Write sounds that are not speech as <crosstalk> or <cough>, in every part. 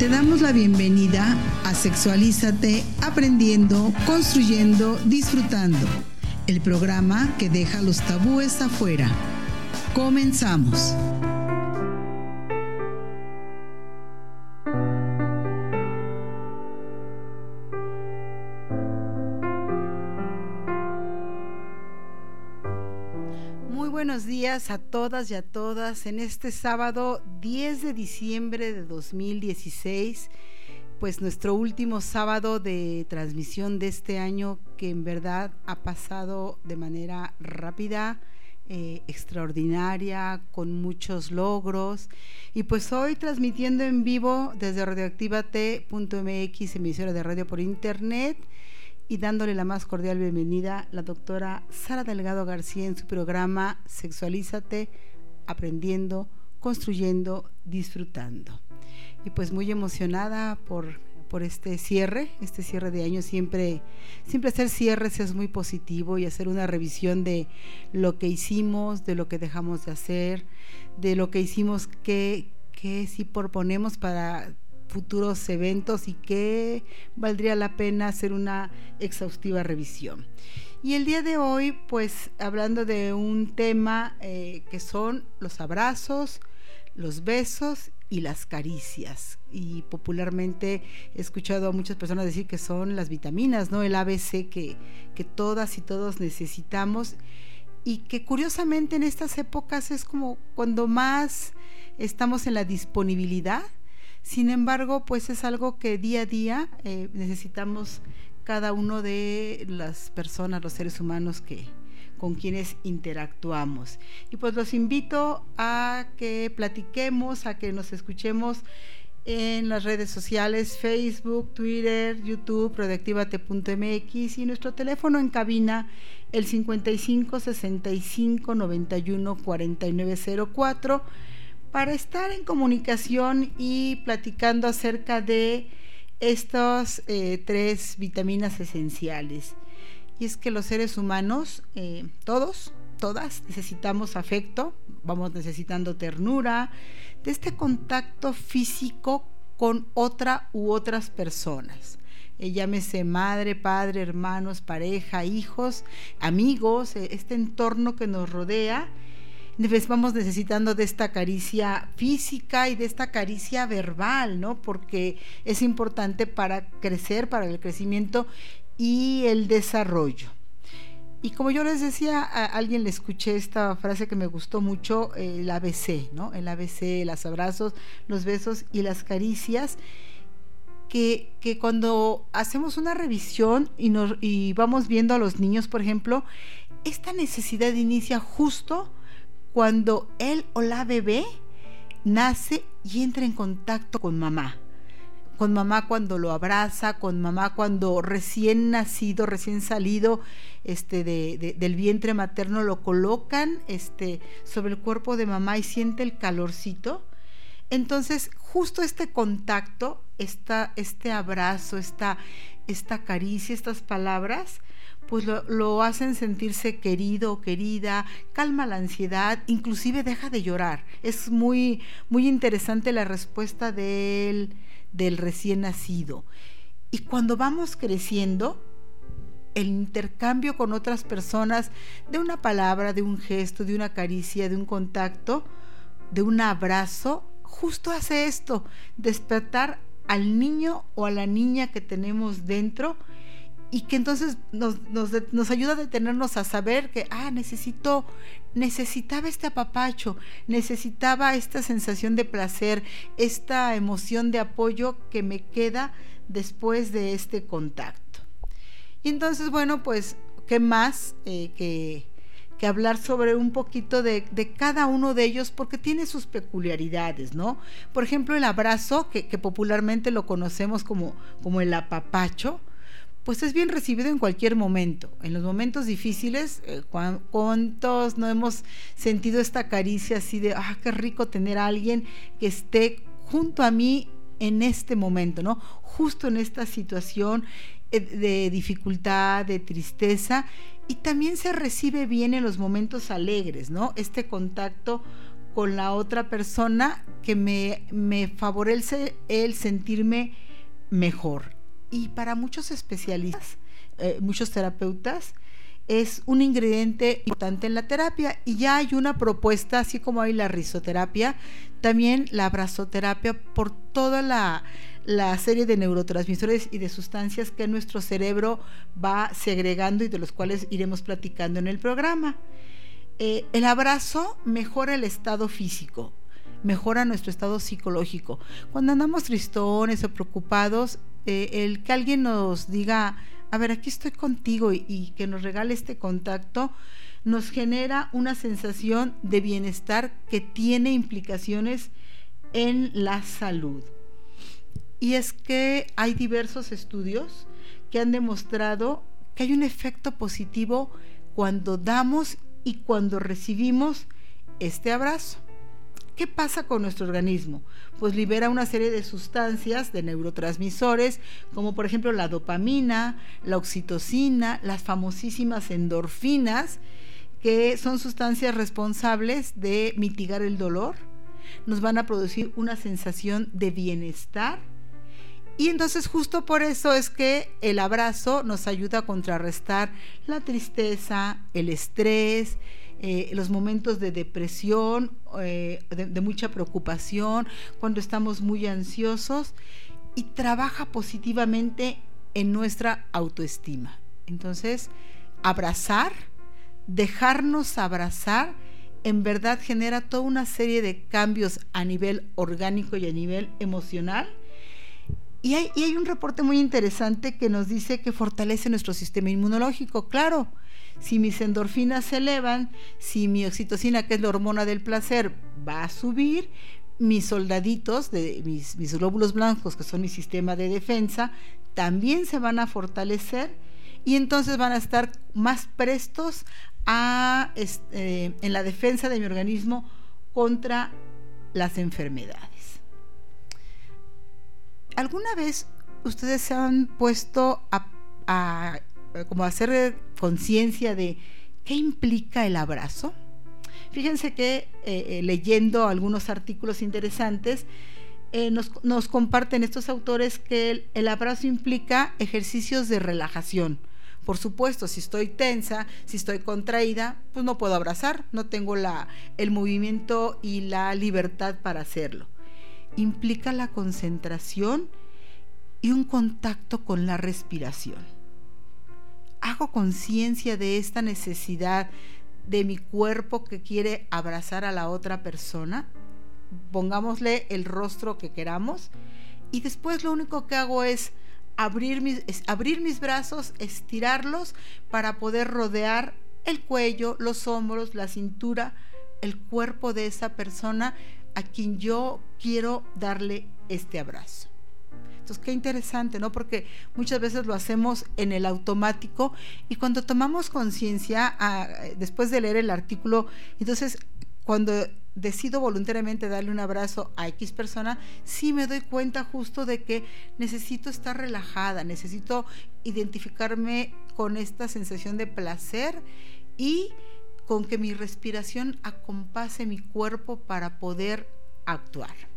Te damos la bienvenida a Sexualízate aprendiendo, construyendo, disfrutando. El programa que deja los tabúes afuera. Comenzamos. Buenos días a todas y a todas en este sábado 10 de diciembre de 2016, pues nuestro último sábado de transmisión de este año que en verdad ha pasado de manera rápida, eh, extraordinaria, con muchos logros. Y pues hoy transmitiendo en vivo desde radioactivate.mx, emisora de radio por internet y dándole la más cordial bienvenida la doctora Sara Delgado García en su programa Sexualízate, aprendiendo, construyendo, disfrutando. Y pues muy emocionada por, por este cierre, este cierre de año. Siempre, siempre hacer cierres es muy positivo y hacer una revisión de lo que hicimos, de lo que dejamos de hacer, de lo que hicimos, que, que si proponemos para futuros eventos y que valdría la pena hacer una exhaustiva revisión. Y el día de hoy, pues hablando de un tema eh, que son los abrazos, los besos y las caricias. Y popularmente he escuchado a muchas personas decir que son las vitaminas, ¿no? El ABC que, que todas y todos necesitamos y que curiosamente en estas épocas es como cuando más estamos en la disponibilidad sin embargo, pues es algo que día a día eh, necesitamos cada uno de las personas, los seres humanos que con quienes interactuamos. Y pues los invito a que platiquemos, a que nos escuchemos en las redes sociales, Facebook, Twitter, YouTube, productivate.mx y nuestro teléfono en cabina el 55 65 91 4904 para estar en comunicación y platicando acerca de estas eh, tres vitaminas esenciales. Y es que los seres humanos, eh, todos, todas, necesitamos afecto, vamos necesitando ternura, de este contacto físico con otra u otras personas. Eh, llámese madre, padre, hermanos, pareja, hijos, amigos, este entorno que nos rodea vamos necesitando de esta caricia física y de esta caricia verbal, ¿no? Porque es importante para crecer, para el crecimiento y el desarrollo. Y como yo les decía, a alguien le escuché esta frase que me gustó mucho, el ABC, ¿no? El ABC, los abrazos, los besos y las caricias. Que, que, cuando hacemos una revisión y, nos, y vamos viendo a los niños, por ejemplo, esta necesidad inicia justo cuando él o la bebé nace y entra en contacto con mamá. Con mamá cuando lo abraza, con mamá cuando recién nacido, recién salido este, del vientre materno, lo colocan este, sobre el cuerpo de mamá y siente el calorcito. Entonces, justo este contacto, esta, este abrazo, esta, esta caricia, estas palabras, pues lo, hacen sentirse querido querida, calma la ansiedad, inclusive deja de llorar. Es muy, muy interesante la respuesta del, del recién nacido. Y cuando vamos creciendo, el intercambio con otras personas de una palabra, de un gesto, de una caricia, de un contacto, de un abrazo, justo hace esto, despertar al niño o a la niña que tenemos dentro y que entonces nos, nos, ayuda a detenernos a saber que, ah, necesito, necesitaba este apapacho, necesitaba esta sensación de placer, esta emoción de apoyo que me queda después de este contacto. Y entonces, bueno, pues, ¿qué más eh, que, que, hablar sobre un poquito de, de, cada uno de ellos? Porque tiene sus peculiaridades, ¿no? Por ejemplo, el abrazo, que, que popularmente lo conocemos como, como el apapacho, pues es bien recibido en cualquier momento. En los momentos difíciles, eh, ¿cuántos no hemos sentido esta caricia así de, ah, qué rico tener a alguien que esté junto a mí en este momento, ¿no? Justo en esta situación eh, de dificultad, de tristeza, y también se recibe bien en los momentos alegres, ¿no? Este contacto con la otra persona que me, me favorece el sentirme mejor. Y para muchos especialistas, eh, muchos terapeutas, es un ingrediente importante en la terapia y ya hay una propuesta, así como hay la risoterapia, también la abrazoterapia por toda la, la serie de neurotransmisores y de sustancias que nuestro cerebro va segregando y de los cuales iremos platicando en el programa. Eh, el abrazo mejora el estado físico, mejora nuestro estado psicológico. Cuando andamos tristones o preocupados, eh, el que alguien nos diga, a ver, aquí estoy contigo y, que nos regale este contacto, nos genera una sensación de bienestar que tiene implicaciones en la salud. Y es que hay diversos estudios que han demostrado que hay un efecto positivo cuando damos y cuando recibimos este abrazo. ¿Qué pasa con nuestro organismo? Pues libera una serie de sustancias, de neurotransmisores, como por ejemplo la dopamina, la oxitocina, las famosísimas endorfinas, que son sustancias responsables de mitigar el dolor. Nos van a producir una sensación de bienestar. Y entonces justo por eso es que el abrazo nos ayuda a contrarrestar la tristeza, el estrés, eh, los momentos de depresión, eh, de, mucha preocupación, cuando estamos muy ansiosos y trabaja positivamente en nuestra autoestima. Entonces, abrazar, dejarnos abrazar, en verdad genera toda una serie de cambios a nivel orgánico y a nivel emocional. Y hay, y hay un reporte muy interesante que nos dice que fortalece nuestro sistema inmunológico. Claro, si mis endorfinas se elevan, si mi oxitocina, que es la hormona del placer, va a subir, mis soldaditos, mis, glóbulos blancos, que son mi sistema de defensa, también se van a fortalecer y entonces van a estar más prestos a, este, en la defensa de mi organismo contra las enfermedades. ¿Alguna vez ustedes se han puesto a, a hacer conciencia de qué implica el abrazo. Fíjense que eh, eh, leyendo algunos artículos interesantes, nos, comparten estos autores que el, abrazo implica ejercicios de relajación. Por supuesto, si estoy tensa, si estoy contraída, pues no puedo abrazar, no tengo la, el movimiento y la libertad para hacerlo. Implica la concentración y un contacto con la respiración hago conciencia de esta necesidad de mi cuerpo que quiere abrazar a la otra persona, pongámosle el rostro que queramos, y después lo único que hago es abrir mis, abrir mis brazos, estirarlos para poder rodear el cuello, los hombros, la cintura, el cuerpo de esa persona a quien yo quiero darle este abrazo qué interesante, ¿no? Porque muchas veces lo hacemos en el automático y cuando tomamos conciencia, ah, después de leer el artículo, entonces cuando decido voluntariamente darle un abrazo a X persona, sí me doy cuenta justo de que necesito estar relajada, necesito identificarme con esta sensación de placer y con que mi respiración acompase mi cuerpo para poder actuar.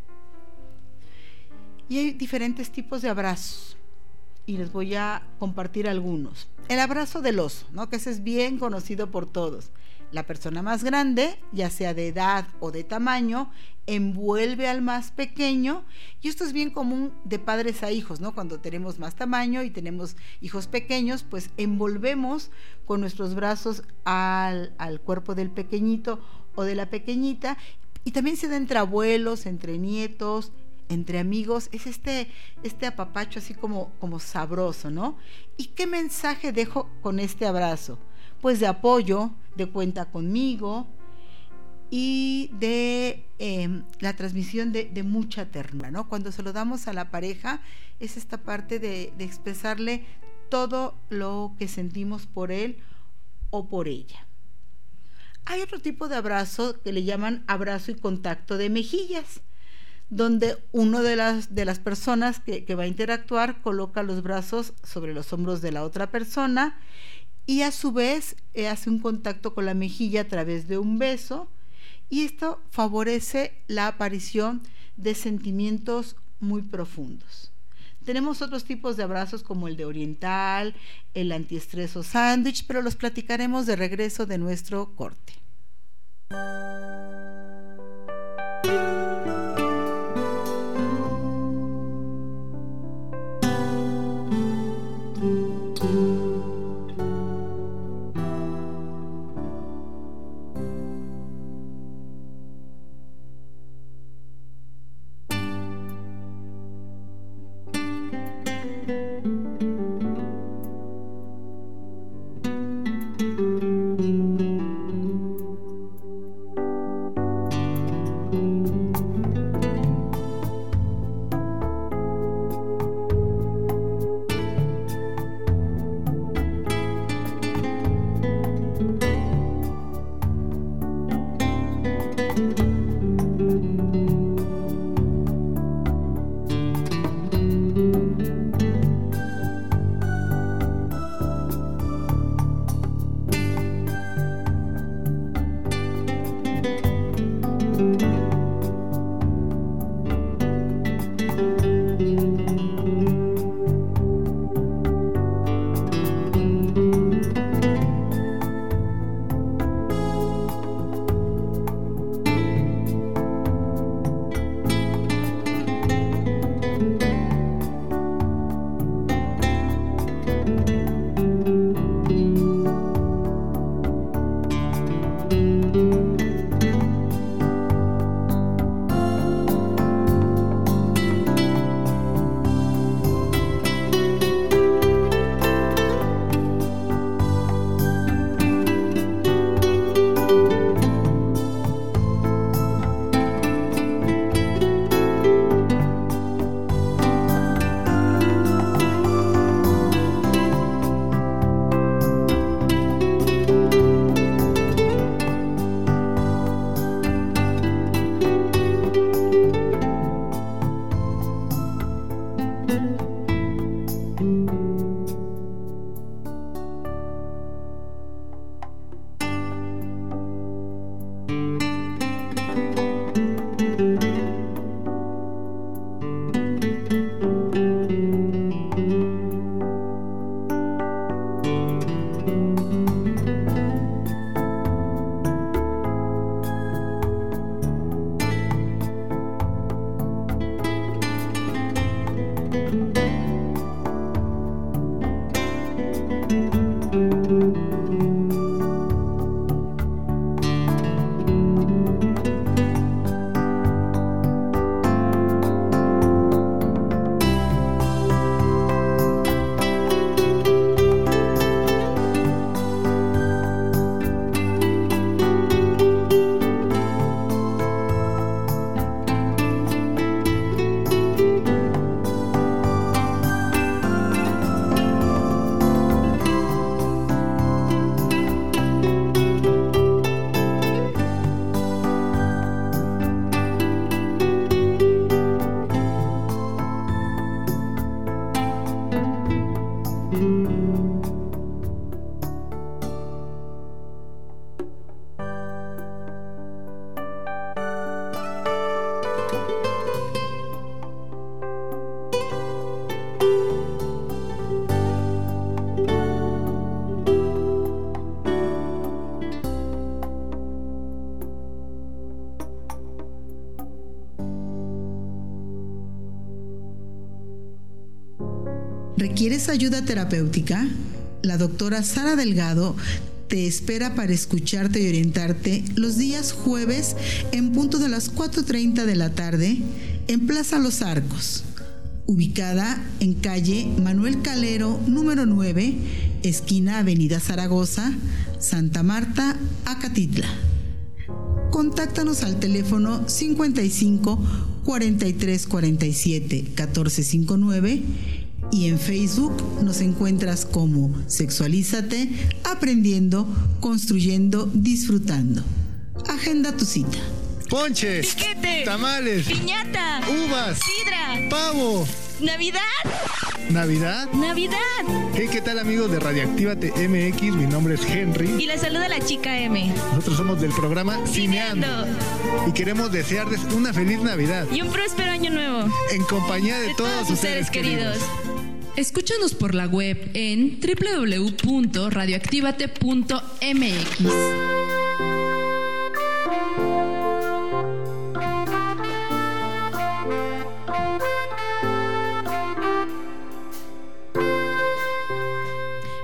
Y hay diferentes tipos de abrazos y les voy a compartir algunos. El abrazo del oso, ¿no? que ese es bien conocido por todos. La persona más grande, ya sea de edad o de tamaño, envuelve al más pequeño y esto es bien común de padres a hijos, ¿no? Cuando tenemos más tamaño y tenemos hijos pequeños, pues envolvemos con nuestros brazos al, al cuerpo del pequeñito o de la pequeñita y también se da entre abuelos, entre nietos, entre amigos es este, este apapacho así como, como sabroso, ¿no? ¿Y qué mensaje dejo con este abrazo? Pues de apoyo, de cuenta conmigo y de em, la transmisión de, mucha ternura, ¿no? Cuando se lo damos a la pareja es esta parte de, de expresarle todo lo que sentimos por él o por ella. Hay otro tipo de abrazo que le llaman abrazo y contacto de mejillas donde uno de las, de las personas que, va a interactuar coloca los brazos sobre los hombros de la otra persona y a su vez eh, hace un contacto con la mejilla a través de un beso y esto favorece la aparición de sentimientos muy profundos. Tenemos otros tipos de abrazos como el de oriental, el antiestrés o sándwich, pero los platicaremos de regreso de nuestro corte. ¿Requieres ayuda terapéutica? La doctora Sara Delgado te espera para escucharte y orientarte los días jueves en punto de las 4.30 de la tarde en Plaza Los Arcos, ubicada en calle Manuel Calero número 9, esquina Avenida Zaragoza, Santa Marta, Acatitla. Contáctanos al teléfono 55 43 47 1459 y en Facebook nos encuentras como Sexualízate, aprendiendo, construyendo, disfrutando. Agenda tu cita. Ponches, Piquete, tamales, piñata, uvas, sidra, pavo ¡Navidad! ¿Navidad? ¡Navidad! Hey, ¿qué tal amigos de Radioactívate MX? Mi nombre es Henry. Y les saluda la chica M. Nosotros somos del programa Cineando. Y queremos desearles una feliz Navidad. Y un próspero año nuevo. En compañía de, De todos, todos sus seres queridos. Escúchanos por la web en www.radioactivate.mx.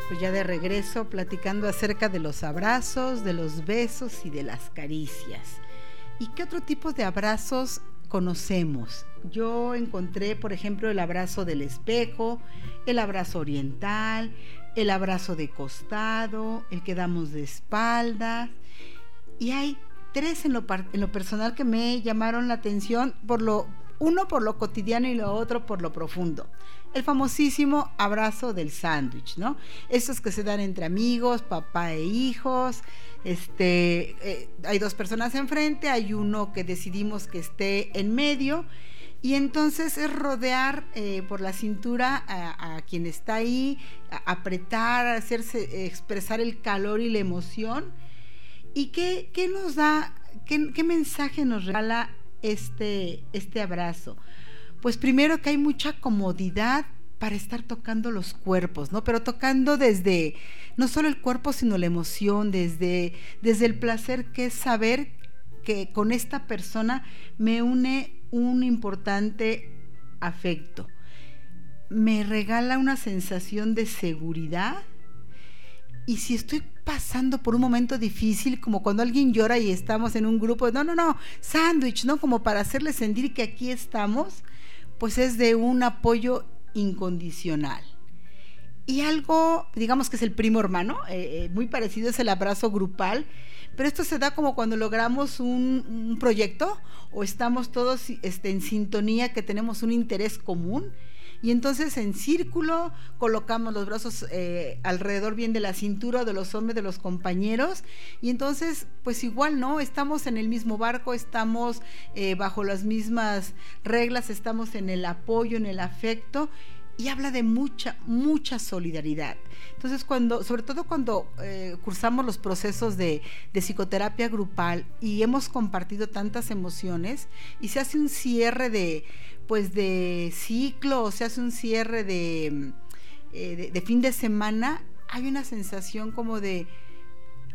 Pues ya de regreso platicando acerca de los abrazos, de los besos y de las caricias. ¿Y qué otro tipo de abrazos conocemos? Yo encontré, por ejemplo, el abrazo del espejo, el abrazo oriental, el abrazo de costado, el que damos de espaldas. Y hay tres en lo, personal que me llamaron la atención, por lo, uno por lo cotidiano y lo otro por lo profundo. El famosísimo abrazo del sándwich, ¿no? Esos que se dan entre amigos, papá e hijos. Este, eh, hay dos personas enfrente, hay uno que decidimos que esté en medio. Y entonces es rodear eh, por la cintura a, quien está ahí, apretar, hacerse expresar el calor y la emoción. ¿Y qué, qué nos da, qué mensaje nos regala este, este abrazo? Pues primero que hay mucha comodidad para estar tocando los cuerpos, ¿no? Pero tocando desde, no solo el cuerpo, sino la emoción, desde, desde el placer que es saber que con esta persona me une un importante afecto. Me regala una sensación de seguridad, y si estoy pasando por un momento difícil, como cuando alguien llora y estamos en un grupo, no, no, no, sándwich, ¿no? Como para hacerle sentir que aquí estamos, pues es de un apoyo incondicional. Y algo, digamos que es el primo hermano, eh, eh, muy parecido es el abrazo grupal, pero esto se da como cuando logramos un, proyecto o estamos todos este, en sintonía, que tenemos un interés común. Y entonces en círculo colocamos los brazos eh, alrededor bien de la cintura de los hombres de los compañeros. Y entonces pues igual no estamos en el mismo barco estamos eh, bajo las mismas reglas estamos en el apoyo en el afecto y habla de mucha, mucha solidaridad. Entonces, cuando, sobre todo cuando eh, cursamos los procesos de, de, psicoterapia grupal y hemos compartido tantas emociones y se hace un cierre de, pues, de ciclo o se hace un cierre de, eh, de, de fin de semana, hay una sensación como de,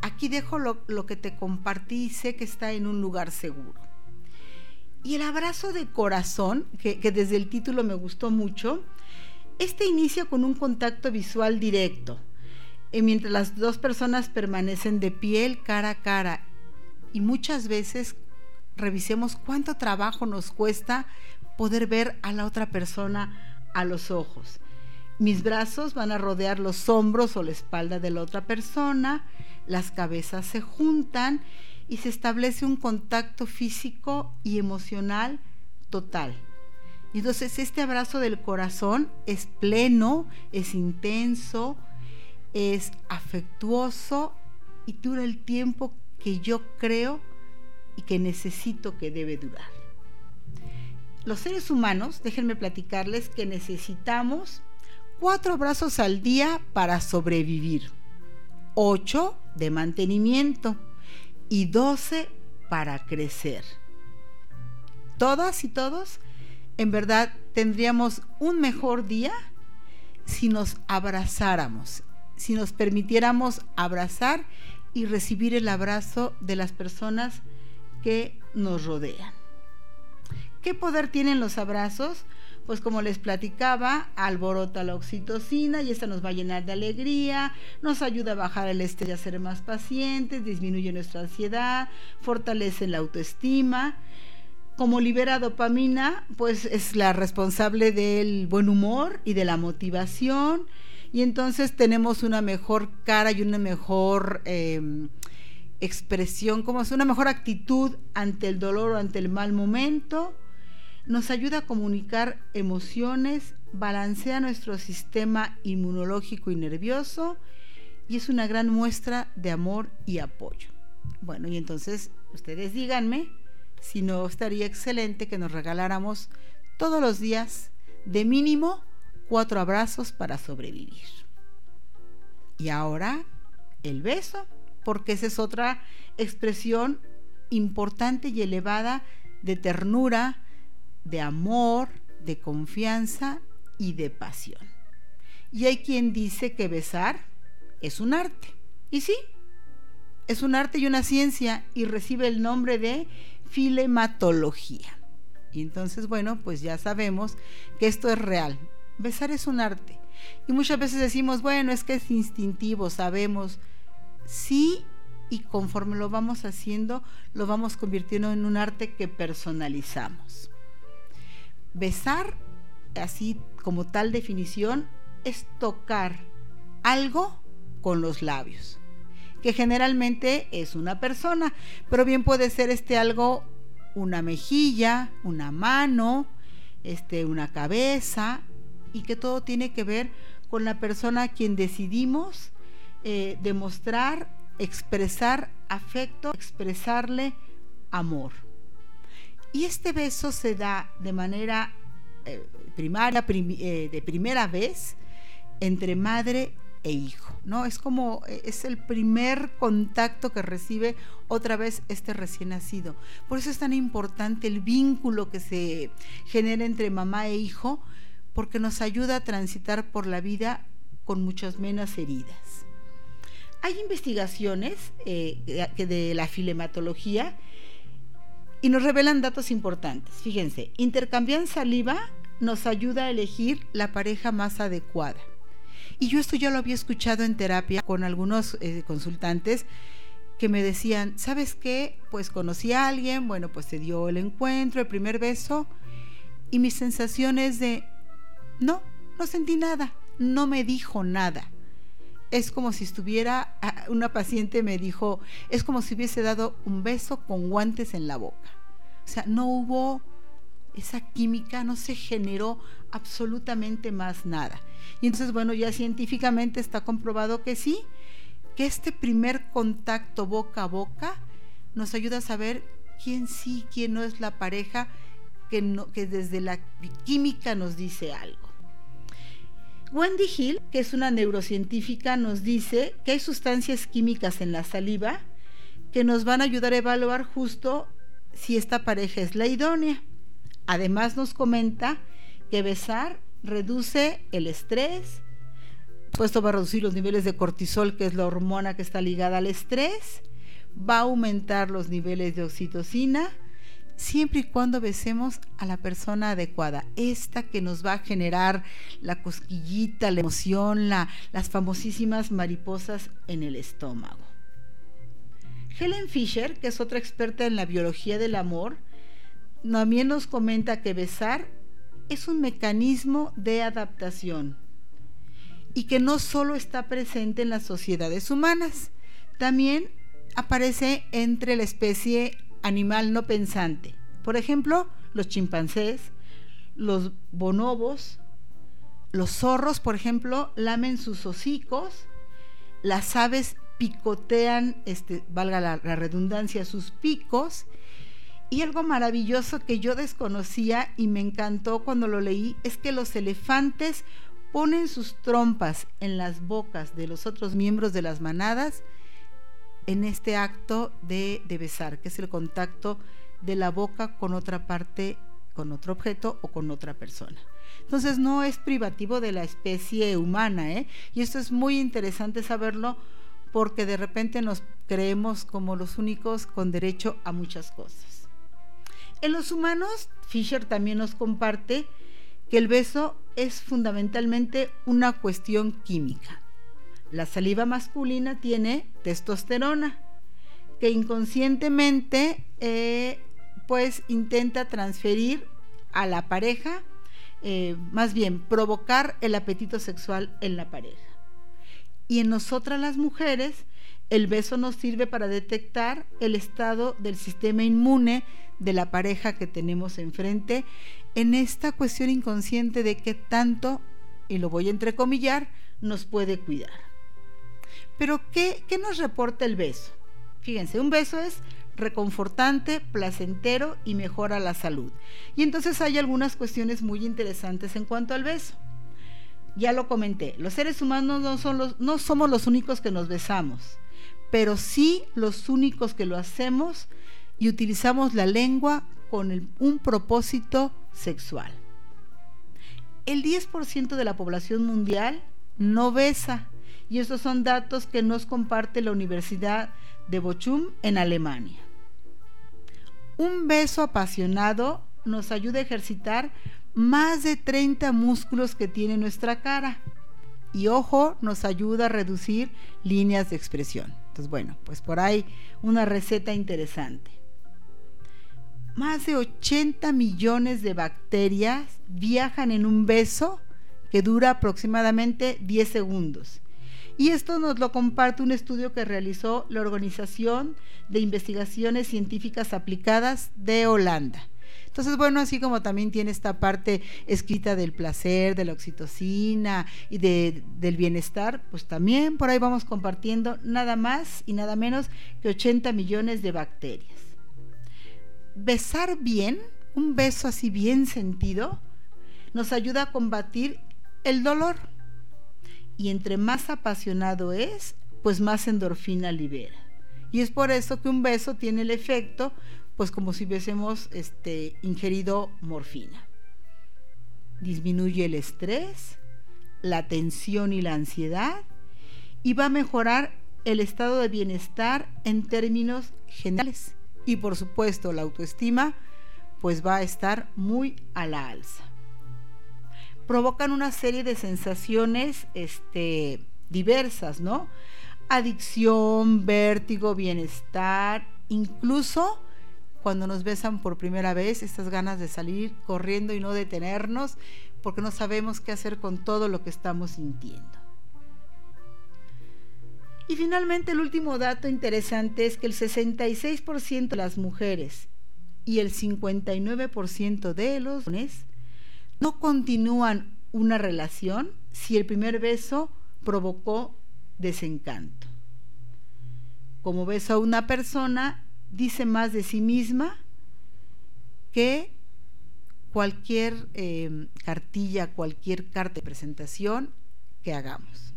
aquí dejo lo, lo que te compartí y sé que está en un lugar seguro. Y el abrazo de corazón, que, que desde el título me gustó mucho, este inicia con un contacto visual directo, eh, mientras las dos personas permanecen de piel cara a cara y muchas veces revisemos cuánto trabajo nos cuesta poder ver a la otra persona a los ojos. Mis brazos van a rodear los hombros o la espalda de la otra persona, las cabezas se juntan y se establece un contacto físico y emocional total. Entonces este abrazo del corazón es pleno, es intenso, es afectuoso y dura el tiempo que yo creo y que necesito que debe durar. Los seres humanos, déjenme platicarles que necesitamos cuatro abrazos al día para sobrevivir, ocho de mantenimiento y doce para crecer. Todas y todos en verdad tendríamos un mejor día si nos abrazáramos, si nos permitiéramos abrazar y recibir el abrazo de las personas que nos rodean. ¿Qué poder tienen los abrazos? Pues como les platicaba, alborota la oxitocina y esta nos va a llenar de alegría, nos ayuda a bajar el estrés y a ser más pacientes, disminuye nuestra ansiedad, fortalece la autoestima, como libera dopamina, pues es la responsable del buen humor y de la motivación. Y entonces tenemos una mejor cara y una mejor eh, expresión, como es una mejor actitud ante el dolor o ante el mal momento. Nos ayuda a comunicar emociones, balancea nuestro sistema inmunológico y nervioso y es una gran muestra de amor y apoyo. Bueno, y entonces ustedes díganme si no estaría excelente que nos regaláramos todos los días de mínimo cuatro abrazos para sobrevivir. Y ahora el beso, porque esa es otra expresión importante y elevada de ternura, de amor, de confianza y de pasión. Y hay quien dice que besar es un arte. Y sí, es un arte y una ciencia y recibe el nombre de filematología. Y entonces, bueno, pues ya sabemos que esto es real. Besar es un arte. Y muchas veces decimos, bueno, es que es instintivo, sabemos. Sí, y conforme lo vamos haciendo, lo vamos convirtiendo en un arte que personalizamos. Besar, así como tal definición, es tocar algo con los labios, que generalmente es una persona, pero bien puede ser este algo una mejilla, una mano, este, una cabeza, y que todo tiene que ver con la persona a quien decidimos eh, demostrar, expresar afecto, expresarle amor. Y este beso se da de manera eh, primaria, eh, de primera vez, entre madre e hijo, ¿no? Es como, es el primer contacto que recibe otra vez este recién nacido. Por eso es tan importante el vínculo que se genera entre mamá e hijo, porque nos ayuda a transitar por la vida con muchas menos heridas. Hay investigaciones eh, de la filematología y nos revelan datos importantes. Fíjense, intercambiar saliva nos ayuda a elegir la pareja más adecuada. Y yo esto ya lo había escuchado en terapia con algunos eh, consultantes que me decían, ¿sabes qué? Pues conocí a alguien, bueno, pues se dio el encuentro, el primer beso, y mi sensación es de, no, no sentí nada, no me dijo nada. Es como si estuviera, ah, una paciente me dijo, es como si hubiese dado un beso con guantes en la boca. O sea, no hubo esa química, no se generó absolutamente más nada. Y entonces, bueno, ya científicamente está comprobado que sí, que este primer contacto boca a boca nos ayuda a saber quién sí, quién no es la pareja que, que desde la química nos dice algo. Wendy Hill, que es una neurocientífica, nos dice que hay sustancias químicas en la saliva que nos van a ayudar a evaluar justo si esta pareja es la idónea. Además nos comenta que besar reduce el estrés, puesto va a reducir los niveles de cortisol, que es la hormona que está ligada al estrés, va a aumentar los niveles de oxitocina, siempre y cuando besemos a la persona adecuada, esta que nos va a generar la cosquillita, la emoción, las famosísimas mariposas en el estómago. Helen Fisher, que es otra experta en la biología del amor, también nos comenta que besar es un mecanismo de adaptación y que no solo está presente en las sociedades humanas, también aparece entre la especie animal no pensante. Por ejemplo, los chimpancés, los bonobos, los zorros, por ejemplo, lamen sus hocicos, las aves picotean, este, valga la, la redundancia, sus picos. Y algo maravilloso que yo desconocía y me encantó cuando lo leí es que los elefantes ponen sus trompas en las bocas de los otros miembros de las manadas en este acto de, besar, que es el contacto de la boca con otra parte, con otro objeto o con otra persona. Entonces no es privativo de la especie humana, ¿eh? Y esto es muy interesante saberlo porque de repente nos creemos como los únicos con derecho a muchas cosas. En los humanos, Fisher también nos comparte que el beso es fundamentalmente una cuestión química. La saliva masculina tiene testosterona, que inconscientemente eh, pues intenta transferir a la pareja, eh, más bien provocar el apetito sexual en la pareja. Y en nosotras las mujeres, el beso nos sirve para detectar el estado del sistema inmune de la pareja que tenemos enfrente en esta cuestión inconsciente de qué tanto, y lo voy a entrecomillar, nos puede cuidar. Pero ¿qué, nos reporta el beso? Fíjense, un beso es reconfortante, placentero y mejora la salud. Y entonces hay algunas cuestiones muy interesantes en cuanto al beso. Ya lo comenté, los seres humanos no, son los, no somos los únicos que nos besamos, pero sí los únicos que lo hacemos y utilizamos la lengua con un propósito sexual. El 10% de la población mundial no besa, y estos son datos que nos comparte la Universidad de Bochum en Alemania. Un beso apasionado nos ayuda a ejercitar más de 30 músculos que tiene nuestra cara. Y ojo, nos ayuda a reducir líneas de expresión. Entonces, bueno, pues por ahí una receta interesante. Más de 80 millones de bacterias viajan en un beso que dura aproximadamente 10 segundos. Y esto nos lo comparte un estudio que realizó la Organización de Investigaciones Científicas Aplicadas de Holanda. Entonces, bueno, así como también tiene esta parte escrita del placer, de la oxitocina y del bienestar, pues también por ahí vamos compartiendo nada más y nada menos que 80 millones de bacterias. Besar bien, un beso así bien sentido, nos ayuda a combatir el dolor. Y entre más apasionado es, pues más endorfina libera. Y es por eso que un beso tiene el efecto pues como si hubiésemos este, ingerido morfina. Disminuye el estrés, la tensión y la ansiedad y va a mejorar el estado de bienestar en términos generales. Y por supuesto la autoestima pues va a estar muy a la alza. Provocan una serie de sensaciones este, diversas, ¿no? Adicción, vértigo, bienestar, incluso cuando nos besan por primera vez, estas ganas de salir corriendo y no detenernos, porque no sabemos qué hacer con todo lo que estamos sintiendo. Y finalmente el último dato interesante es que el 66% de las mujeres y el 59% de los hombres no continúan una relación si el primer beso provocó desencanto. Como beso a una persona dice más de sí misma que cualquier eh, cartilla, cualquier carta de presentación que hagamos.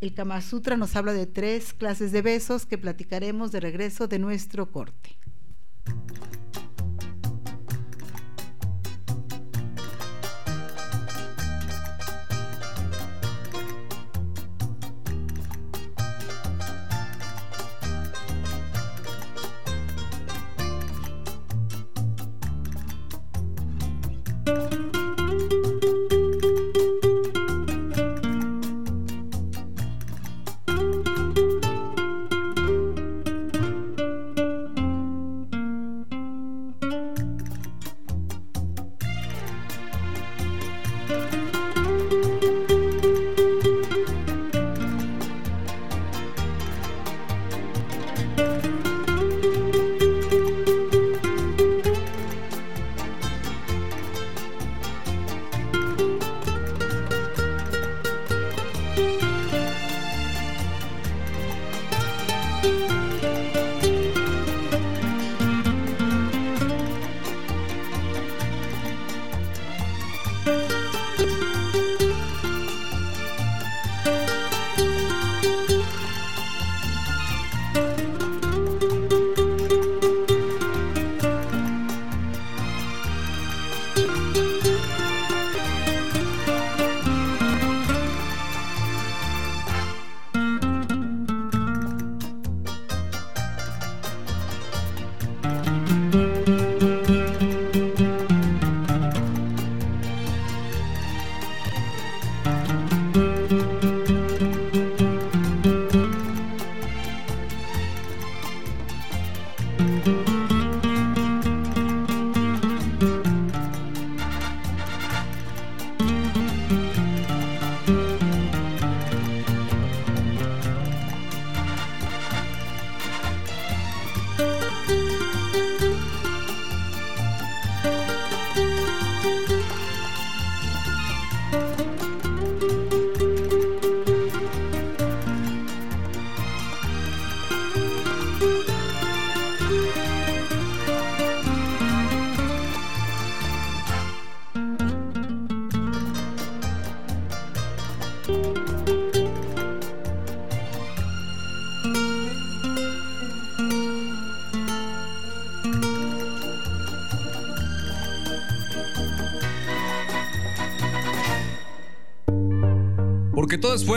El Kama Sutra nos habla de tres clases de besos que platicaremos de regreso de nuestro corte.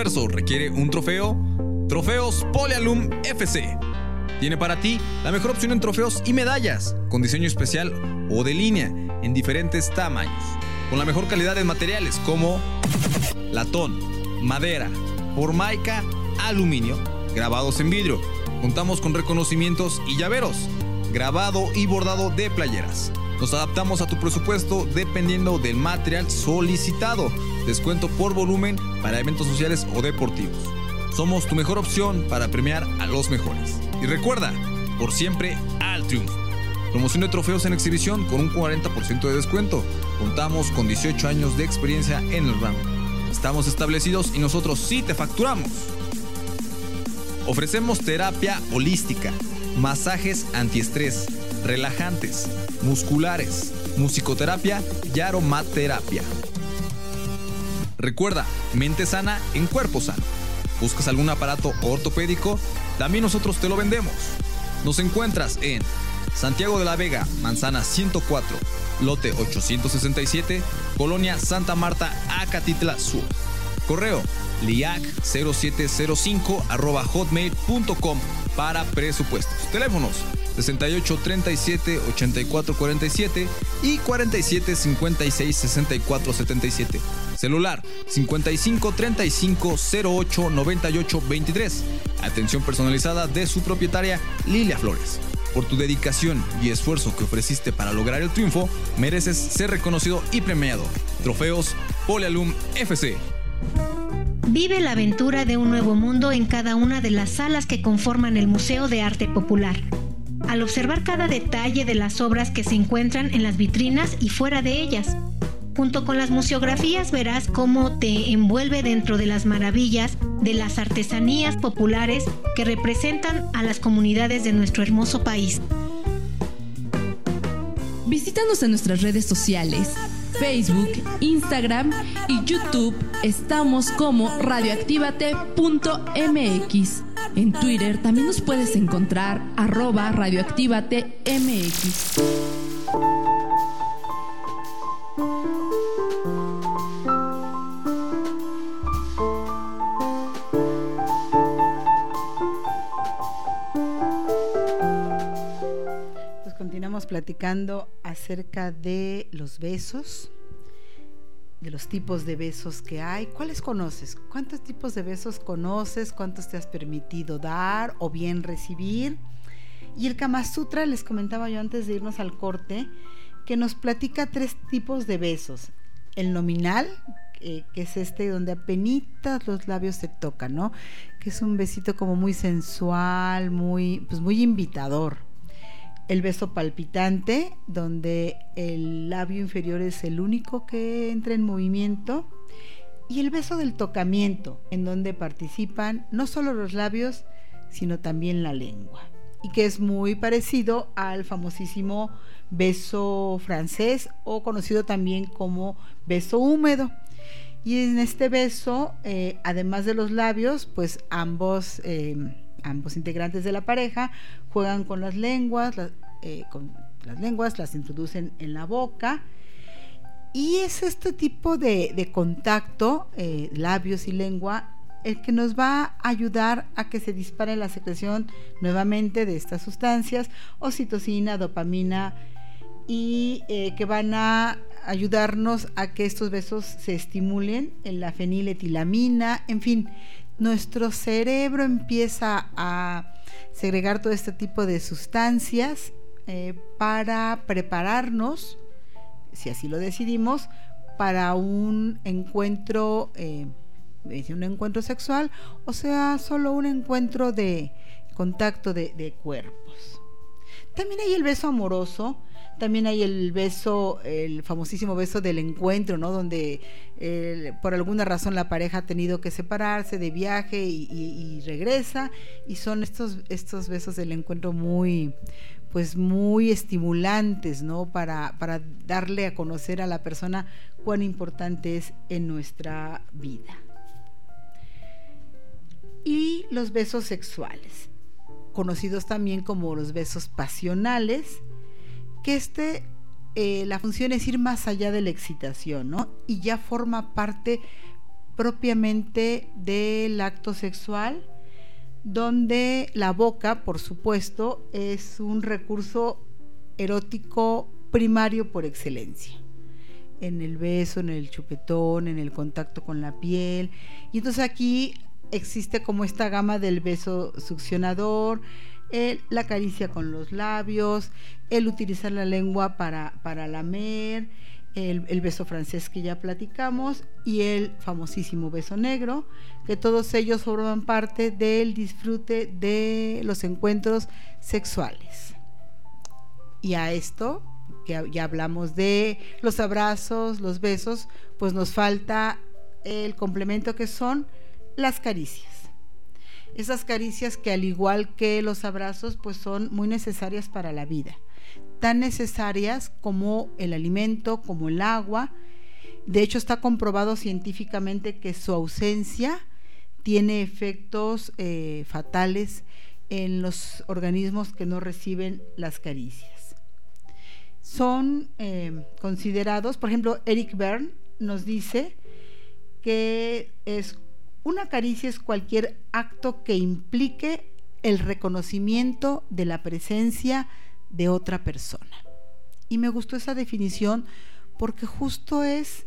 Requiere un trofeo. Trofeos Polialum FC. Tiene para ti la mejor opción en trofeos y medallas, con diseño especial o de línea, en diferentes tamaños, con la mejor calidad de materiales como latón, madera, formaica, aluminio, grabados en vidrio. Contamos con reconocimientos y llaveros, grabado y bordado de playeras. Nos adaptamos a tu presupuesto dependiendo del material solicitado. Descuento por volumen para eventos sociales o deportivos. Somos tu mejor opción para premiar a los mejores. Y recuerda, por siempre al triunfo. Promoción de trofeos en exhibición con un 40% de descuento. Contamos con 18 años de experiencia en el ramo. Estamos establecidos y nosotros sí te facturamos. Ofrecemos terapia holística, masajes antiestrés, relajantes, musculares, musicoterapia y aromaterapia. Recuerda, mente sana en cuerpo sano. ¿Buscas algún aparato ortopédico? También nosotros te lo vendemos. Nos encuentras en Santiago de la Vega, Manzana 104, lote 867, Colonia Santa Marta, Acatitla Sur. Correo liac0705 arroba hotmail.com para presupuestos. Teléfonos 68 37 84 47 y 47 56 64 77. Celular 55 35 08 98 23. Atención personalizada de su propietaria Lilia Flores. Por tu dedicación y esfuerzo que ofreciste para lograr el triunfo, mereces ser reconocido y premiado. Trofeos Polialum FC. Vive la aventura de un nuevo mundo en cada una de las salas que conforman el Museo de Arte Popular. Al observar cada detalle de las obras que se encuentran en las vitrinas y fuera de ellas, junto con las museografías verás cómo te envuelve dentro de las maravillas de las artesanías populares que representan a las comunidades de nuestro hermoso país. Visítanos en nuestras redes sociales, Facebook, Instagram y YouTube. Estamos como radioactivate.mx. En Twitter también nos puedes encontrar arroba radioactivatemx. Pues continuamos platicando acerca de los besos, de los tipos de besos que hay. ¿Cuáles conoces? ¿Cuántos tipos de besos conoces? ¿Cuántos te has permitido dar o bien recibir? Y el Kama Sutra, les comentaba yo antes de irnos al corte, que nos platica tres tipos de besos. El nominal, que es este donde apenas los labios se tocan, ¿no? Que es un besito como muy sensual, muy, pues muy invitador. El beso palpitante, donde el labio inferior es el único que entra en movimiento. Y el beso del tocamiento, en donde participan no solo los labios, sino también la lengua. Y que es muy parecido al famosísimo beso francés o conocido también como beso húmedo. Y en este beso, eh, además de los labios, pues ambos, eh, ambos integrantes de la pareja juegan con las lenguas, eh, con las lenguas, las introducen en la boca. Y es este tipo de, de contacto, labios y lengua, el que nos va a ayudar a que se dispare la secreción nuevamente de estas sustancias, oxitocina, dopamina, y eh, que van a ayudarnos a que estos besos se estimulen en la feniletilamina, en fin, nuestro cerebro empieza a segregar todo este tipo de sustancias eh, para prepararnos, si así lo decidimos, para un encuentro, eh, un encuentro sexual, o sea, solo un encuentro de contacto de, cuerpos. También hay el beso amoroso, también hay el beso, el famosísimo beso del encuentro, ¿no? Donde eh, por alguna razón la pareja ha tenido que separarse de viaje y, y- y regresa y son estos, estos besos del encuentro muy, pues muy estimulantes, ¿no? Para, para darle a conocer a la persona cuán importante es en nuestra vida. Y los besos sexuales, conocidos también como los besos pasionales, que este, eh, la función es ir más allá de la excitación, ¿no? Y ya forma parte propiamente del acto sexual, donde la boca, por supuesto, es un recurso erótico primario por excelencia. En el beso, en el chupetón, en el contacto con la piel. Y entonces aquí existe como esta gama del beso succionador, la caricia con los labios, el utilizar la lengua para, para lamer, el, beso francés que ya platicamos y el famosísimo beso negro, que todos ellos forman parte del disfrute de los encuentros sexuales. Y a esto, que ya hablamos de los abrazos, los besos, pues nos falta el complemento que son las caricias. Esas caricias que al igual que los abrazos, pues son muy necesarias para la vida tan necesarias como el alimento, como el agua. De hecho, está comprobado científicamente que su ausencia tiene efectos eh, fatales en los organismos que no reciben las caricias. Son eh, considerados, por ejemplo, Eric Berne nos dice que es una caricia es cualquier acto que implique el reconocimiento de la presencia de otra persona. Y me gustó esa definición porque justo es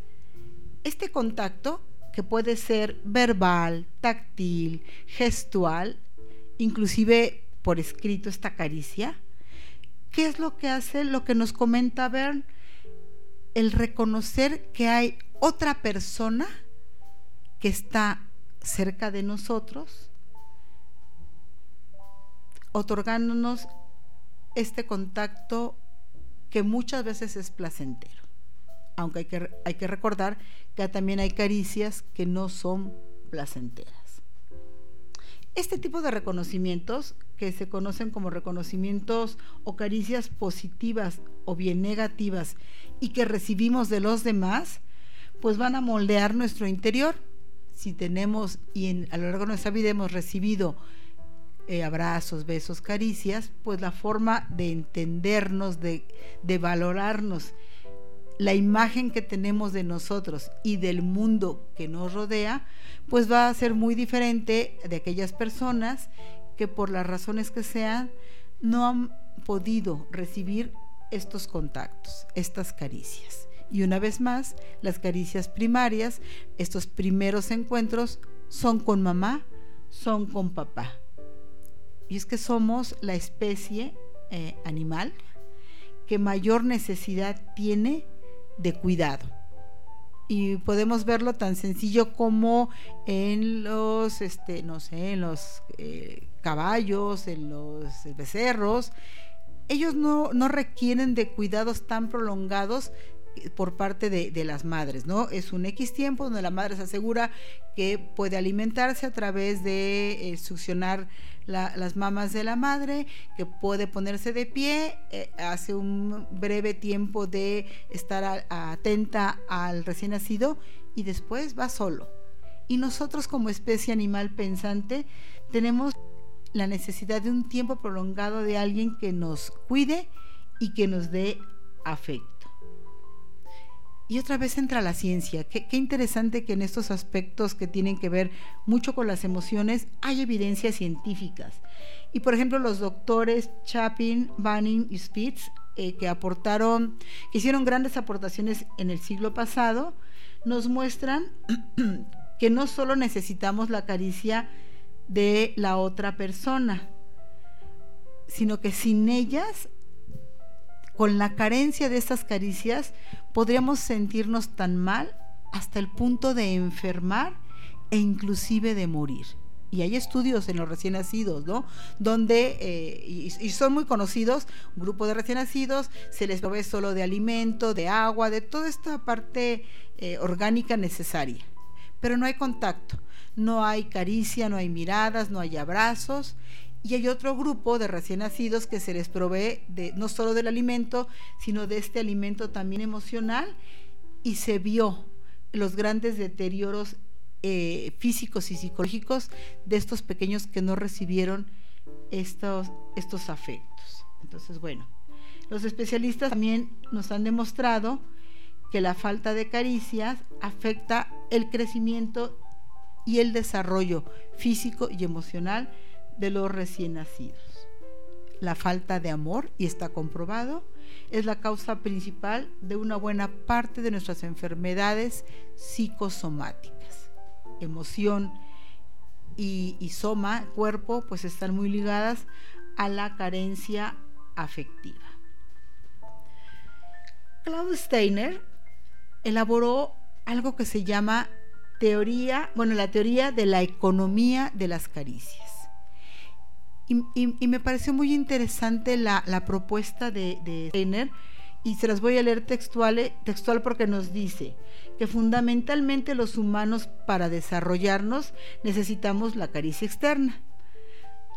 este contacto que puede ser verbal, táctil, gestual, inclusive por escrito esta caricia. ¿Qué es lo que hace lo que nos comenta Bern? El reconocer que hay otra persona que está cerca de nosotros, otorgándonos este contacto que muchas veces es placentero. Aunque hay que, hay que recordar que también hay caricias que no son placenteras. Este tipo de reconocimientos, que se conocen como reconocimientos o caricias positivas o bien negativas y que recibimos de los demás, pues van a moldear nuestro interior. Si tenemos y a lo largo de nuestra vida hemos recibido eh, abrazos, besos, caricias, pues la forma de entendernos, de, de valorarnos, la imagen que tenemos de nosotros y del mundo que nos rodea, pues va a ser muy diferente de aquellas personas que por las razones que sean no han podido recibir estos contactos, estas caricias. Y una vez más, las caricias primarias, estos primeros encuentros, son con mamá, son con papá. Y es que somos la especie eh, animal que mayor necesidad tiene de cuidado. Y podemos verlo tan sencillo como en los, este, no sé, en los eh, caballos, en los becerros. Ellos no, no requieren de cuidados tan prolongados por parte de, las madres, ¿no? Es un X tiempo donde la madre se asegura que puede alimentarse a través de eh, succionar las mamas de la madre, que puede ponerse de pie, eh, hace un breve tiempo de estar atenta al recién nacido y después va solo. Y nosotros como especie animal pensante tenemos la necesidad de un tiempo prolongado de alguien que nos cuide y que nos dé afecto. Y otra vez entra la ciencia. Qué, interesante que en estos aspectos que tienen que ver mucho con las emociones hay evidencias científicas. Y por ejemplo, los doctores Chapin, Banning y Spitz, eh, que aportaron, que hicieron grandes aportaciones en el siglo pasado, nos muestran <clears throat> que no solo necesitamos la caricia de la otra persona, sino que sin ellas con la carencia de estas caricias podríamos sentirnos tan mal hasta el punto de enfermar e inclusive de morir. Y hay estudios en los recién nacidos, ¿no? Donde, eh, y, son muy conocidos, un grupo de recién nacidos, se les provee solo de alimento, de agua, de toda esta parte eh, orgánica necesaria. Pero no hay contacto, no hay caricia, no hay miradas, no hay abrazos y hay otro grupo de recién nacidos que se les provee de, no solo del alimento, sino de este alimento también emocional y se vio los grandes deterioros eh, físicos y psicológicos de estos pequeños que no recibieron estos, estos afectos. Entonces, bueno, los especialistas también nos han demostrado que la falta de caricias afecta el crecimiento y el desarrollo físico y emocional de los recién nacidos. La falta de amor, y está comprobado, es la causa principal de una buena parte de nuestras enfermedades psicosomáticas. Emoción y, soma, cuerpo, pues están muy ligadas a la carencia afectiva. Klaus Steiner elaboró algo que se llama teoría, bueno, la teoría de la economía de las caricias. Y, me pareció muy interesante la, propuesta de, de, Steiner y se las voy a leer textual, textual porque nos dice que fundamentalmente los humanos para desarrollarnos necesitamos la caricia externa,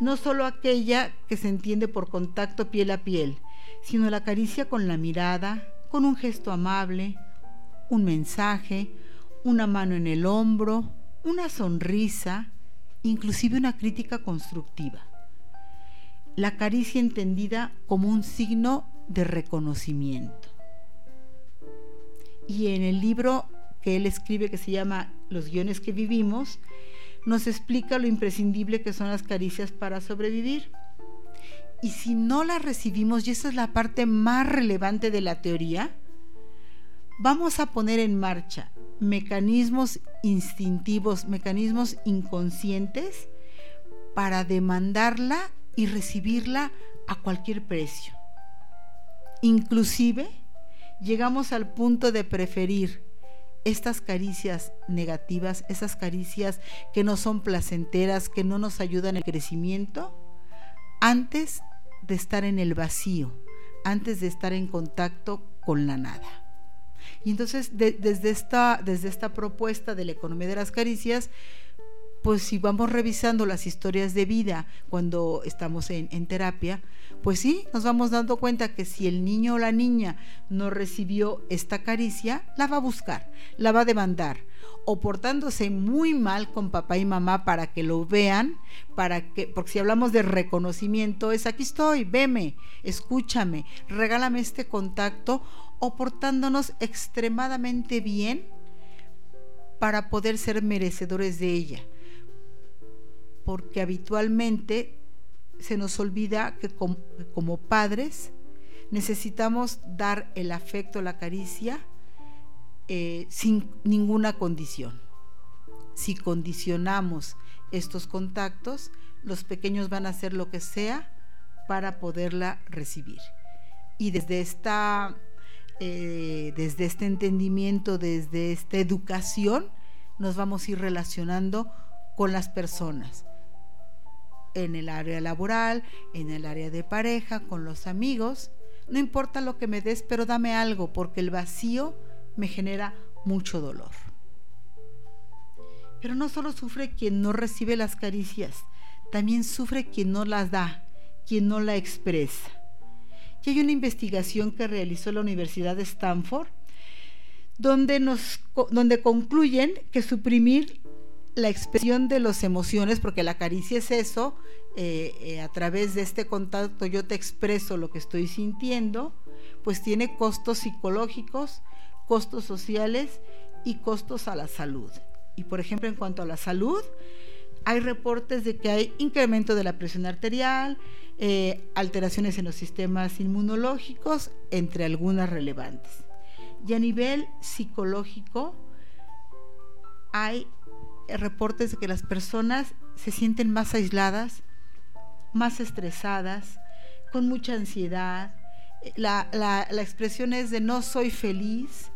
no solo aquella que se entiende por contacto piel a piel, sino la caricia con la mirada, con un gesto amable, un mensaje, una mano en el hombro, una sonrisa, inclusive una crítica constructiva la caricia entendida como un signo de reconocimiento. Y en el libro que él escribe que se llama Los guiones que vivimos, nos explica lo imprescindible que son las caricias para sobrevivir. Y si no las recibimos, y esa es la parte más relevante de la teoría, vamos a poner en marcha mecanismos instintivos, mecanismos inconscientes para demandarla y recibirla a cualquier precio. Inclusive llegamos al punto de preferir estas caricias negativas, esas caricias que no son placenteras, que no nos ayudan el crecimiento, antes de estar en el vacío, antes de estar en contacto con la nada. Y entonces desde, esta, desde esta propuesta de la economía de las caricias, pues si vamos revisando las historias de vida cuando estamos en, terapia, pues sí, nos vamos dando cuenta que si el niño o la niña no recibió esta caricia, la va a buscar, la va a demandar, o portándose muy mal con papá y mamá para que lo vean, para que, porque si hablamos de reconocimiento, es aquí estoy, veme, escúchame, regálame este contacto, o portándonos extremadamente bien para poder ser merecedores de ella porque habitualmente se nos olvida que como, padres necesitamos dar el afecto, la caricia, eh, sin ninguna condición. Si condicionamos estos contactos, los pequeños van a hacer lo que sea para poderla recibir. Y desde, esta, eh, desde este entendimiento, desde esta educación, nos vamos a ir relacionando con las personas en el área laboral, en el área de pareja, con los amigos. No importa lo que me des, pero dame algo, porque el vacío me genera mucho dolor. Pero no solo sufre quien no recibe las caricias, también sufre quien no las da, quien no la expresa. Y hay una investigación que realizó la Universidad de Stanford donde, donde concluyen que suprimir la expresión de las emociones, porque la caricia es eso, eh, eh, a través de este contacto yo te expreso lo que estoy sintiendo, pues tiene costos psicológicos, costos sociales y costos a la salud. Y por ejemplo, en cuanto a la salud, hay reportes de que hay incremento de la presión arterial, eh, alteraciones en los sistemas inmunológicos, entre algunas relevantes. Y a nivel psicológico, hay reportes de que las personas se sienten más aisladas, más estresadas, con mucha ansiedad. La, la, expresión es de no soy feliz,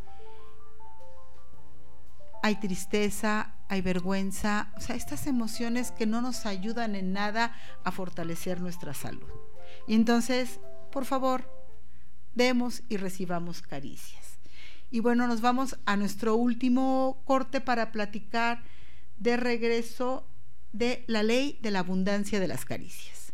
hay tristeza, hay vergüenza, o sea, estas emociones que no nos ayudan en nada a fortalecer nuestra salud. Y entonces, por favor, demos y recibamos caricias. Y bueno, nos vamos a nuestro último corte para platicar de regreso de la ley de la abundancia de las caricias.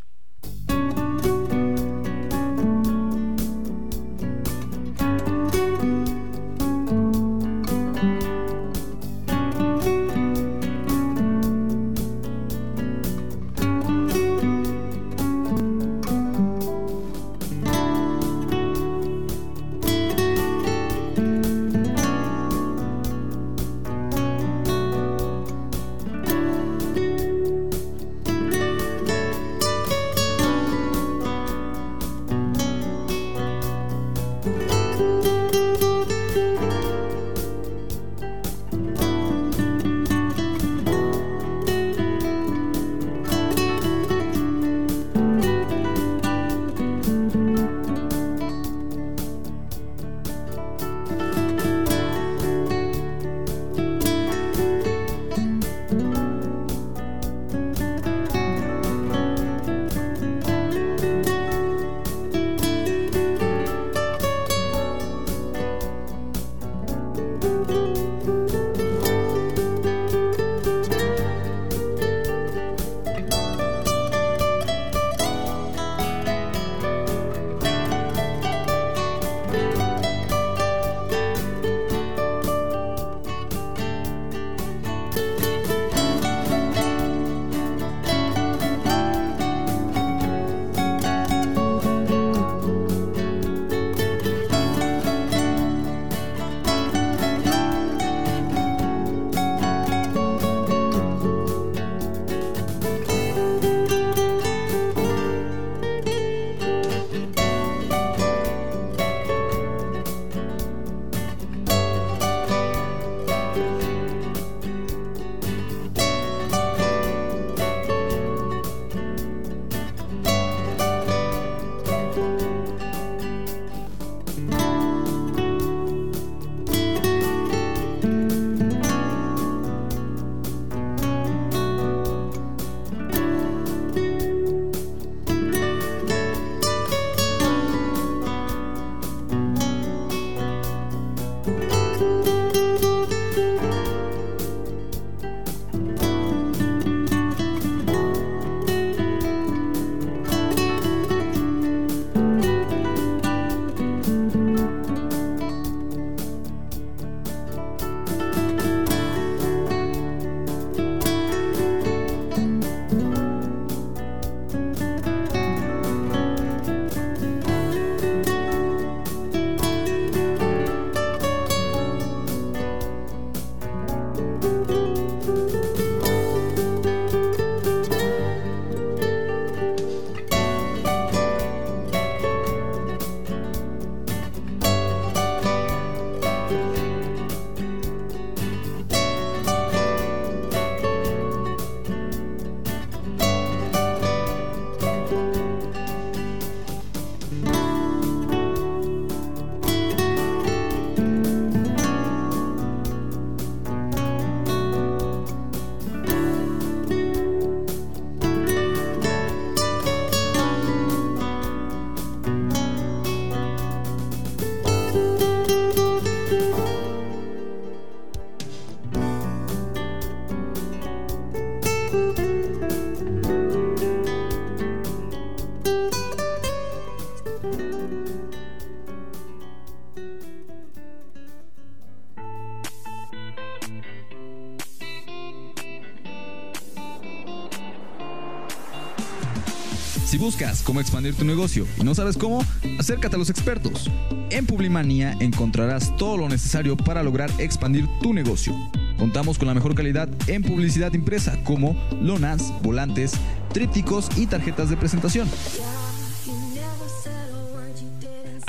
Buscas cómo expandir tu negocio y no sabes cómo, acércate a los expertos. En Publimanía encontrarás todo lo necesario para lograr expandir tu negocio. Contamos con la mejor calidad en publicidad impresa como lonas, volantes, trípticos y tarjetas de presentación.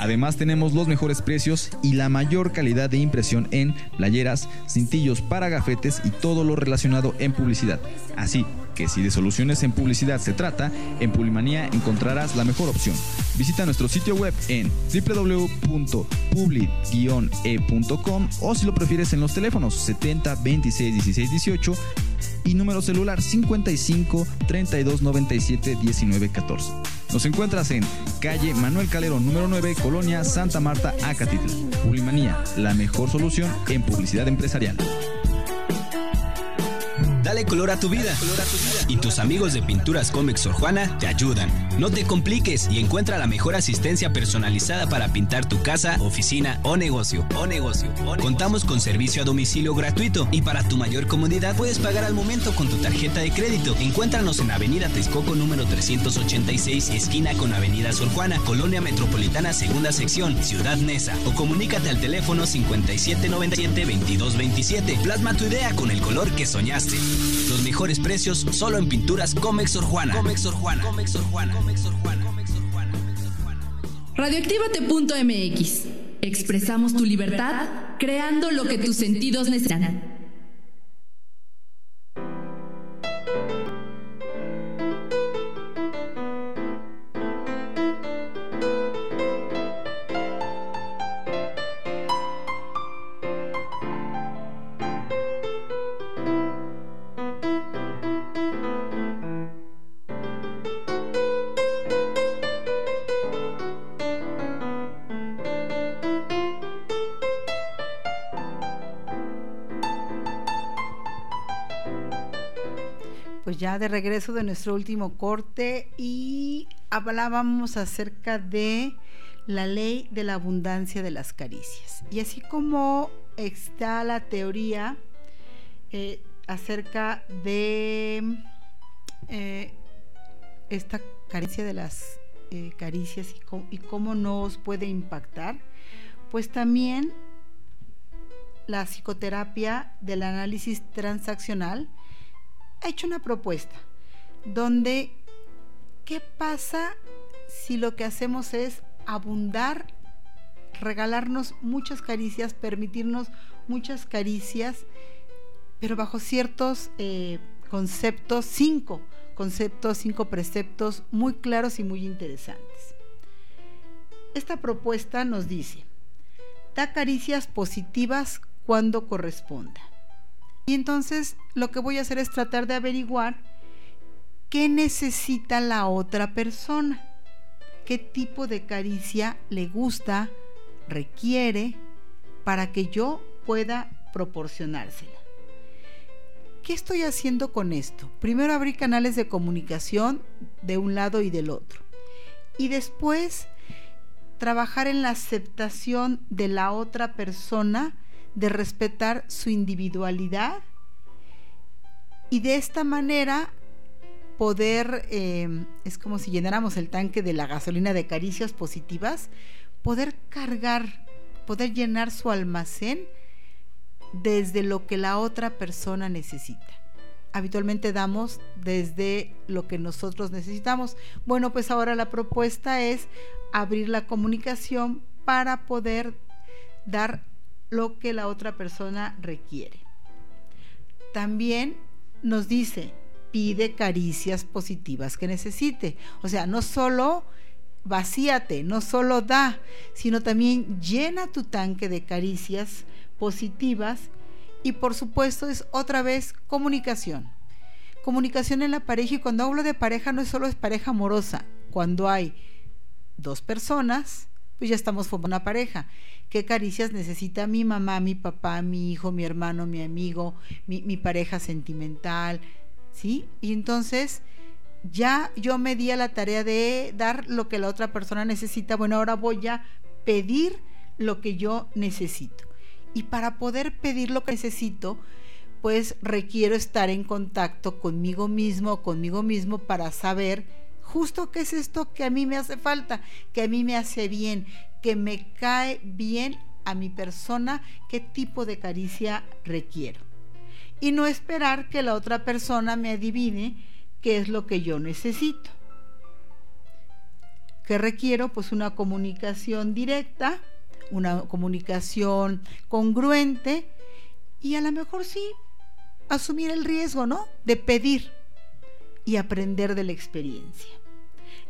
Además tenemos los mejores precios y la mayor calidad de impresión en playeras, cintillos para gafetes y todo lo relacionado en publicidad. Así que si de soluciones en publicidad se trata, en Publimanía encontrarás la mejor opción. Visita nuestro sitio web en www.public-e.com o si lo prefieres en los teléfonos 70 26 16 18 y número celular 55 32 97 19 14. Nos encuentras en calle Manuel Calero número 9, Colonia Santa Marta, Acatitla. Publimanía, la mejor solución en publicidad empresarial. Dale color a tu vida. Y tus amigos de Pinturas Comex Sor Juana te ayudan. No te compliques y encuentra la mejor asistencia personalizada para pintar tu casa, oficina o negocio. O negocio. Contamos con servicio a domicilio gratuito y para tu mayor comodidad puedes pagar al momento con tu tarjeta de crédito. Encuéntranos en Avenida Texcoco número 386, esquina con Avenida Sor Juana, Colonia Metropolitana, segunda sección, Ciudad Neza. O comunícate al teléfono 5797-2227. Plasma tu idea con el color que soñaste. Los mejores precios solo en pinturas Comex Sor Juana. Comex Sor Juana. Comex Sor Juana. Comex Sor Juana. Radioactívate.mx. Expresamos tu libertad creando lo que tus sentidos necesitan. De regreso de nuestro último corte y hablábamos acerca de la ley de la abundancia de las caricias. Y así como está la teoría eh, acerca de eh, esta carencia de las eh, caricias y, cómo, y cómo nos puede impactar, pues también la psicoterapia del análisis transaccional ha hecho una propuesta donde ¿qué pasa si lo que hacemos es abundar, regalarnos muchas caricias, permitirnos muchas caricias, pero bajo ciertos eh, conceptos, cinco conceptos, cinco preceptos muy claros y muy interesantes? Esta propuesta nos dice, da caricias positivas cuando corresponda. Y entonces lo que voy a hacer es tratar de averiguar qué necesita la otra persona, qué tipo de caricia le gusta, requiere, para que yo pueda proporcionársela. ¿Qué estoy haciendo con esto? Primero abrir canales de comunicación de un lado y del otro. Y después trabajar en la aceptación de la otra persona de respetar su individualidad y de esta manera poder, eh, es como si llenáramos el tanque de la gasolina de caricias positivas, poder cargar, poder llenar su almacén desde lo que la otra persona necesita. Habitualmente damos desde lo que nosotros necesitamos. Bueno, pues ahora la propuesta es abrir la comunicación para poder dar lo que la otra persona requiere. También nos dice, pide caricias positivas que necesite. O sea, no solo vacíate, no solo da, sino también llena tu tanque de caricias positivas y por supuesto es otra vez comunicación. Comunicación en la pareja y cuando hablo de pareja no es solo es pareja amorosa, cuando hay dos personas, pues ya estamos formando una pareja qué caricias necesita mi mamá, mi papá, mi hijo, mi hermano, mi amigo, mi, pareja sentimental, ¿sí? Y entonces ya yo me di a la tarea de dar lo que la otra persona necesita. Bueno, ahora voy a pedir lo que yo necesito. Y para poder pedir lo que necesito, pues requiero estar en contacto conmigo mismo, conmigo mismo, para saber justo qué es esto que a mí me hace falta, que a mí me hace bien, que me cae bien a mi persona, qué tipo de caricia requiero. Y no esperar que la otra persona me adivine qué es lo que yo necesito. ¿Qué requiero? Pues una comunicación directa, una comunicación congruente y a lo mejor sí asumir el riesgo, ¿no? De pedir y aprender de la experiencia.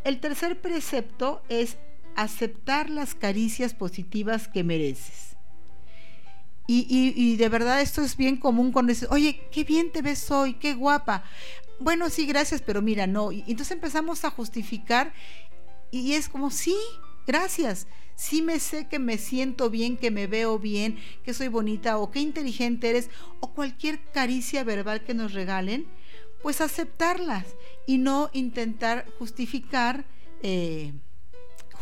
El tercer precepto es aceptar las caricias positivas que mereces. Y, de verdad esto es bien común cuando dices, oye, qué bien te ves hoy, qué guapa. Bueno, sí, gracias, pero mira, no. Y entonces empezamos a justificar y es como, sí, gracias. Sí me sé que me siento bien, que me veo bien, que soy bonita o qué inteligente eres o cualquier caricia verbal que nos regalen, pues aceptarlas y no intentar justificar. Eh,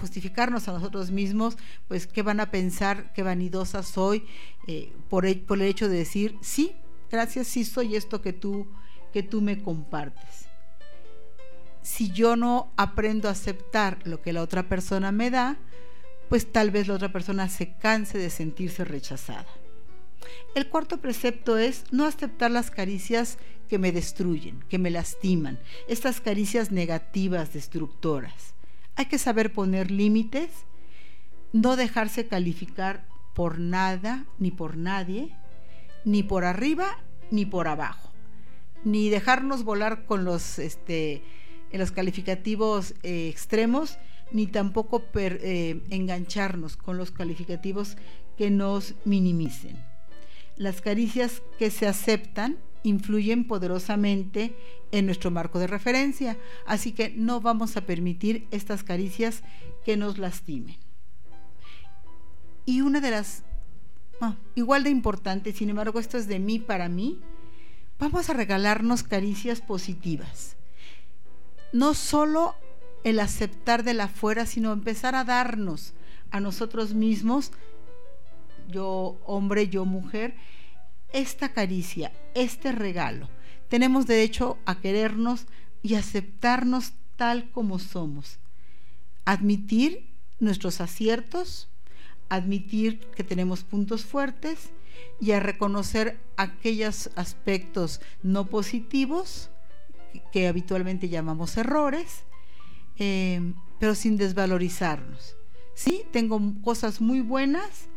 justificarnos a nosotros mismos, pues qué van a pensar, qué vanidosa soy, eh, por, el, por, el, hecho de decir, sí, gracias, sí soy esto que tú, que tú me compartes. Si yo no aprendo a aceptar lo que la otra persona me da, pues tal vez la otra persona se canse de sentirse rechazada. El cuarto precepto es no aceptar las caricias que me destruyen, que me lastiman, estas caricias negativas, destructoras. Hay que saber poner límites, no dejarse calificar por nada ni por nadie, ni por arriba ni por abajo, ni dejarnos volar con los, este, los calificativos eh, extremos, ni tampoco eh, engancharnos con los calificativos que nos minimicen. Las caricias que se aceptan influyen poderosamente en nuestro marco de referencia, así que no vamos a permitir estas caricias que nos lastimen. Y una de las, igual de importante, sin embargo esto es de mí para mí, vamos a regalarnos caricias positivas. No solo el aceptar de la afuera, sino empezar a darnos a nosotros mismos, yo hombre, yo mujer, esta caricia, este regalo. Tenemos derecho a querernos y aceptarnos tal como somos. Admitir nuestros aciertos, admitir que tenemos puntos fuertes y a reconocer aquellos aspectos no positivos que habitualmente llamamos errores, eh, pero sin desvalorizarnos. Sí, tengo cosas muy buenas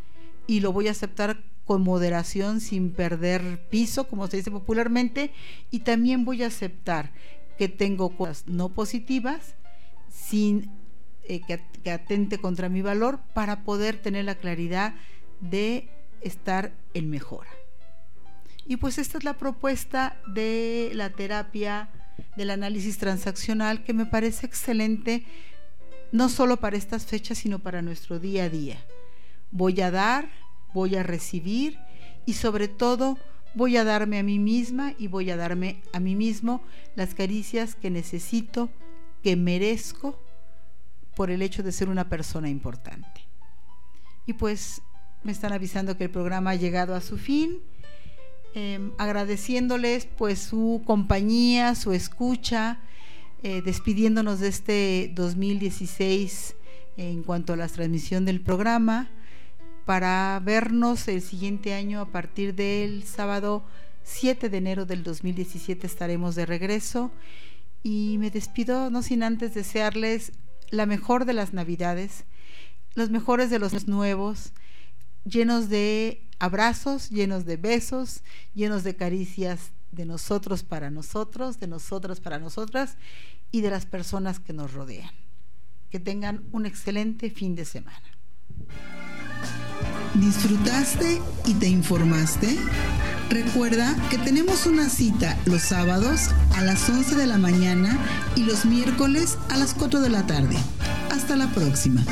y lo voy a aceptar con moderación, sin perder piso, como se dice popularmente, y también voy a aceptar que tengo cosas no positivas, sin eh, que, que atente contra mi valor, para poder tener la claridad de estar en mejora. Y pues esta es la propuesta de la terapia del análisis transaccional que me parece excelente, no solo para estas fechas, sino para nuestro día a día. Voy a dar, voy a recibir y sobre todo voy a darme a mí misma y voy a darme a mí mismo las caricias que necesito, que merezco por el hecho de ser una persona importante. Y pues me están avisando que el programa ha llegado a su fin, em, agradeciéndoles pues su compañía, su escucha, eh, despidiéndonos de este 2016 en cuanto a la transmisión del programa para vernos el siguiente año a partir del sábado 7 de enero del 2017 estaremos de regreso y me despido no sin antes desearles la mejor de las navidades, los mejores de los nuevos, llenos de abrazos, llenos de besos, llenos de caricias de nosotros para nosotros, de nosotras para nosotras y de las personas que nos rodean. Que tengan un excelente fin de semana. ¿Disfrutaste y te informaste? Recuerda que tenemos una cita los sábados a las 11 de la mañana y los miércoles a las 4 de la tarde. Hasta la próxima.